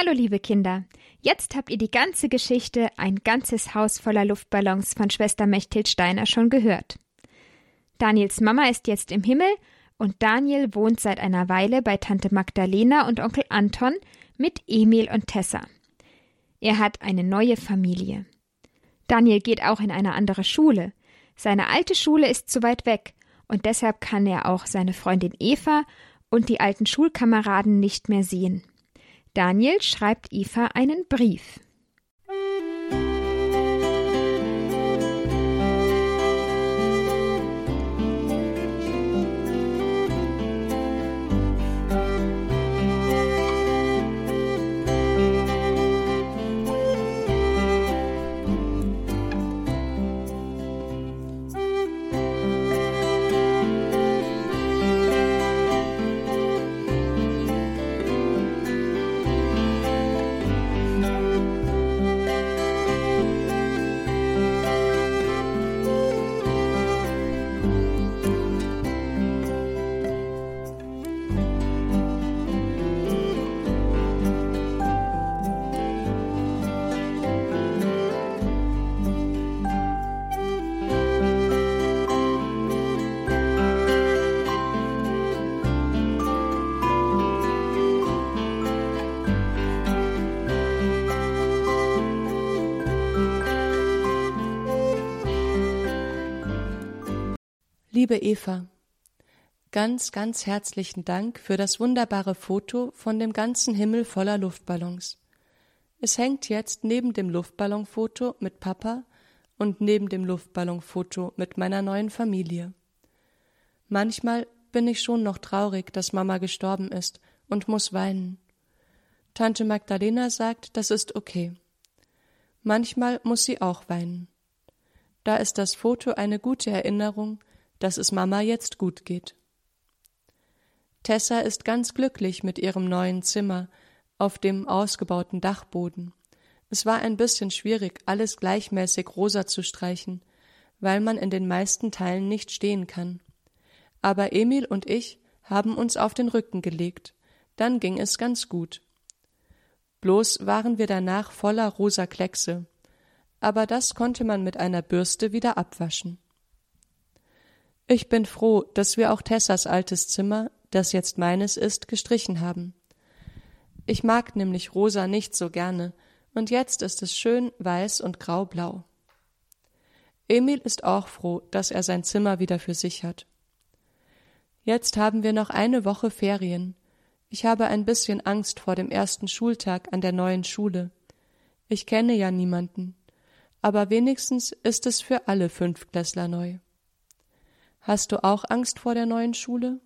Hallo liebe Kinder, jetzt habt ihr die ganze Geschichte Ein ganzes Haus voller Luftballons von Schwester Mechthild Steiner schon gehört. Daniels Mama ist jetzt im Himmel und Daniel wohnt seit einer Weile bei Tante Magdalena und Onkel Anton mit Emil und Tessa. Er hat eine neue Familie. Daniel geht auch in eine andere Schule. Seine alte Schule ist zu weit weg und deshalb kann er auch seine Freundin Eva und die alten Schulkameraden nicht mehr sehen. Daniel schreibt Eva einen Brief. Liebe Eva, ganz, ganz herzlichen Dank für das wunderbare Foto von dem ganzen Himmel voller Luftballons. Es hängt jetzt neben dem Luftballonfoto mit Papa und neben dem Luftballonfoto mit meiner neuen Familie. Manchmal bin ich schon noch traurig, dass Mama gestorben ist und muss weinen. Tante Magdalena sagt, das ist okay. Manchmal muss sie auch weinen. Da ist das Foto eine gute Erinnerung, dass es Mama jetzt gut geht. Tessa ist ganz glücklich mit ihrem neuen Zimmer auf dem ausgebauten Dachboden. Es war ein bisschen schwierig, alles gleichmäßig rosa zu streichen, weil man in den meisten Teilen nicht stehen kann. Aber Emil und ich haben uns auf den Rücken gelegt, dann ging es ganz gut. Bloß waren wir danach voller rosa Kleckse, aber das konnte man mit einer Bürste wieder abwaschen. Ich bin froh, dass wir auch Tessas altes Zimmer, das jetzt meines ist, gestrichen haben. Ich mag nämlich rosa nicht so gerne, und jetzt ist es schön weiß und graublau. Emil ist auch froh, dass er sein Zimmer wieder für sich hat. Jetzt haben wir noch eine Woche Ferien. Ich habe ein bisschen Angst vor dem ersten Schultag an der neuen Schule. Ich kenne ja niemanden, aber wenigstens ist es für alle Fünftklässler neu. Hast du auch Angst vor der neuen Schule?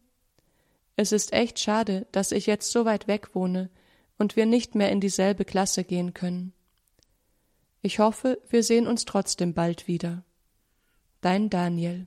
Es ist echt schade, dass ich jetzt so weit weg wohne und wir nicht mehr in dieselbe Klasse gehen können. Ich hoffe, wir sehen uns trotzdem bald wieder. Dein Daniel.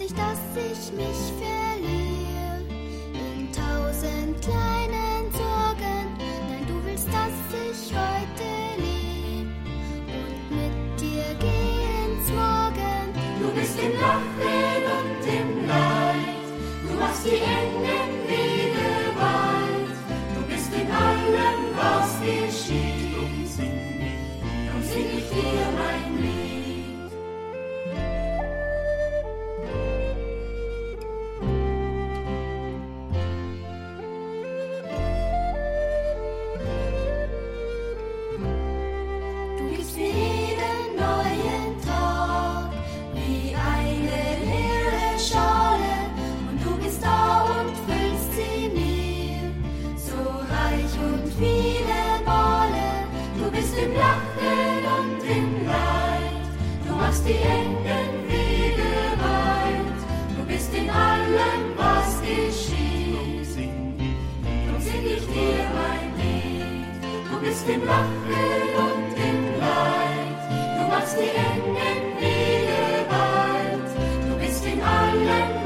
Du willst nicht, dass ich mich verliere in tausend kleinen Sorgen. Nein, du willst, dass ich heute im Lachen und im Leid. Du machst die engen Du bist in allem, was geschieht. Drum sing ich dir mein Lied. Du bist im Lachen und im Leid. Du machst die engen Wege weit. Du bist in allem,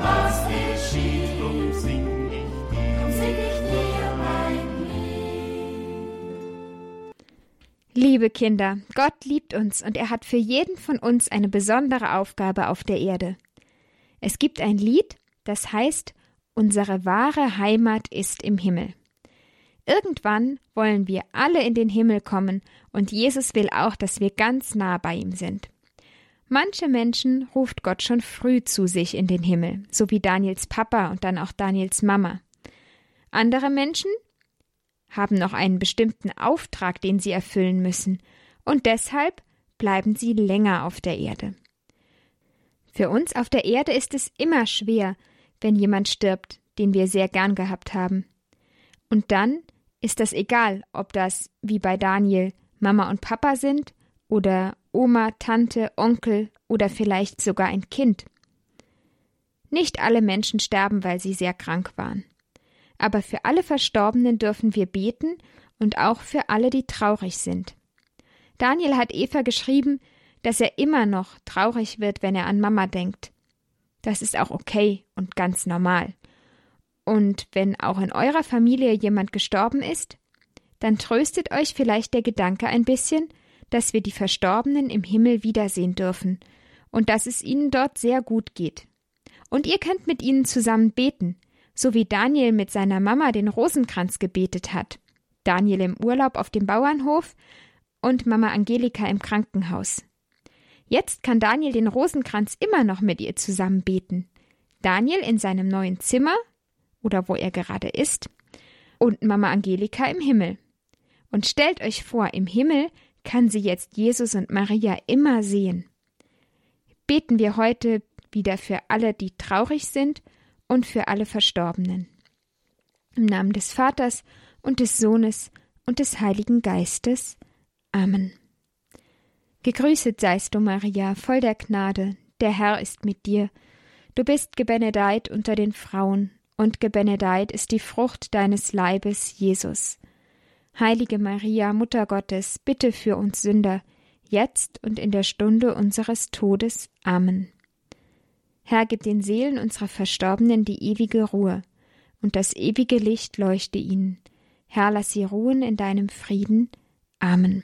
Liebe Kinder, Gott liebt uns und er hat für jeden von uns eine besondere Aufgabe auf der Erde. Es gibt ein Lied, das heißt Unsere wahre Heimat ist im Himmel. Irgendwann wollen wir alle in den Himmel kommen und Jesus will auch, dass wir ganz nah bei ihm sind. Manche Menschen ruft Gott schon früh zu sich in den Himmel, so wie Daniels Papa und dann auch Daniels Mama. Andere Menschen haben noch einen bestimmten Auftrag, den sie erfüllen müssen, und deshalb bleiben sie länger auf der Erde. Für uns auf der Erde ist es immer schwer, wenn jemand stirbt, den wir sehr gern gehabt haben. Und dann ist das egal, ob das, wie bei Daniel, Mama und Papa sind oder Oma, Tante, Onkel oder vielleicht sogar ein Kind. Nicht alle Menschen sterben, weil sie sehr krank waren. Aber für alle Verstorbenen dürfen wir beten und auch für alle, die traurig sind. Daniel hat Eva geschrieben, dass er immer noch traurig wird, wenn er an Mama denkt. Das ist auch okay und ganz normal. Und wenn auch in eurer Familie jemand gestorben ist, dann tröstet euch vielleicht der Gedanke ein bisschen, dass wir die Verstorbenen im Himmel wiedersehen dürfen und dass es ihnen dort sehr gut geht. Und ihr könnt mit ihnen zusammen beten, so wie Daniel mit seiner Mama den Rosenkranz gebetet hat. Daniel im Urlaub auf dem Bauernhof und Mama Angelika im Krankenhaus. Jetzt kann Daniel den Rosenkranz immer noch mit ihr zusammen beten. Daniel in seinem neuen Zimmer oder wo er gerade ist und Mama Angelika im Himmel. Und stellt euch vor, im Himmel kann sie jetzt Jesus und Maria immer sehen. Beten wir heute wieder für alle, die traurig sind und für alle Verstorbenen. Im Namen des Vaters und des Sohnes und des Heiligen Geistes. Amen. Gegrüßet seist du, Maria, voll der Gnade, der Herr ist mit dir. Du bist gebenedeit unter den Frauen, und gebenedeit ist die Frucht deines Leibes, Jesus. Heilige Maria, Mutter Gottes, bitte für uns Sünder, jetzt und in der Stunde unseres Todes. Amen. Herr, gib den Seelen unserer Verstorbenen die ewige Ruhe, und das ewige Licht leuchte ihnen. Herr, lass sie ruhen in deinem Frieden. Amen.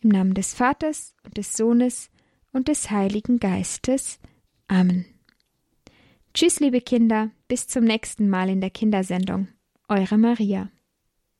Im Namen des Vaters und des Sohnes und des Heiligen Geistes. Amen. Tschüss, liebe Kinder, bis zum nächsten Mal in der Kindersendung. Eure Maria.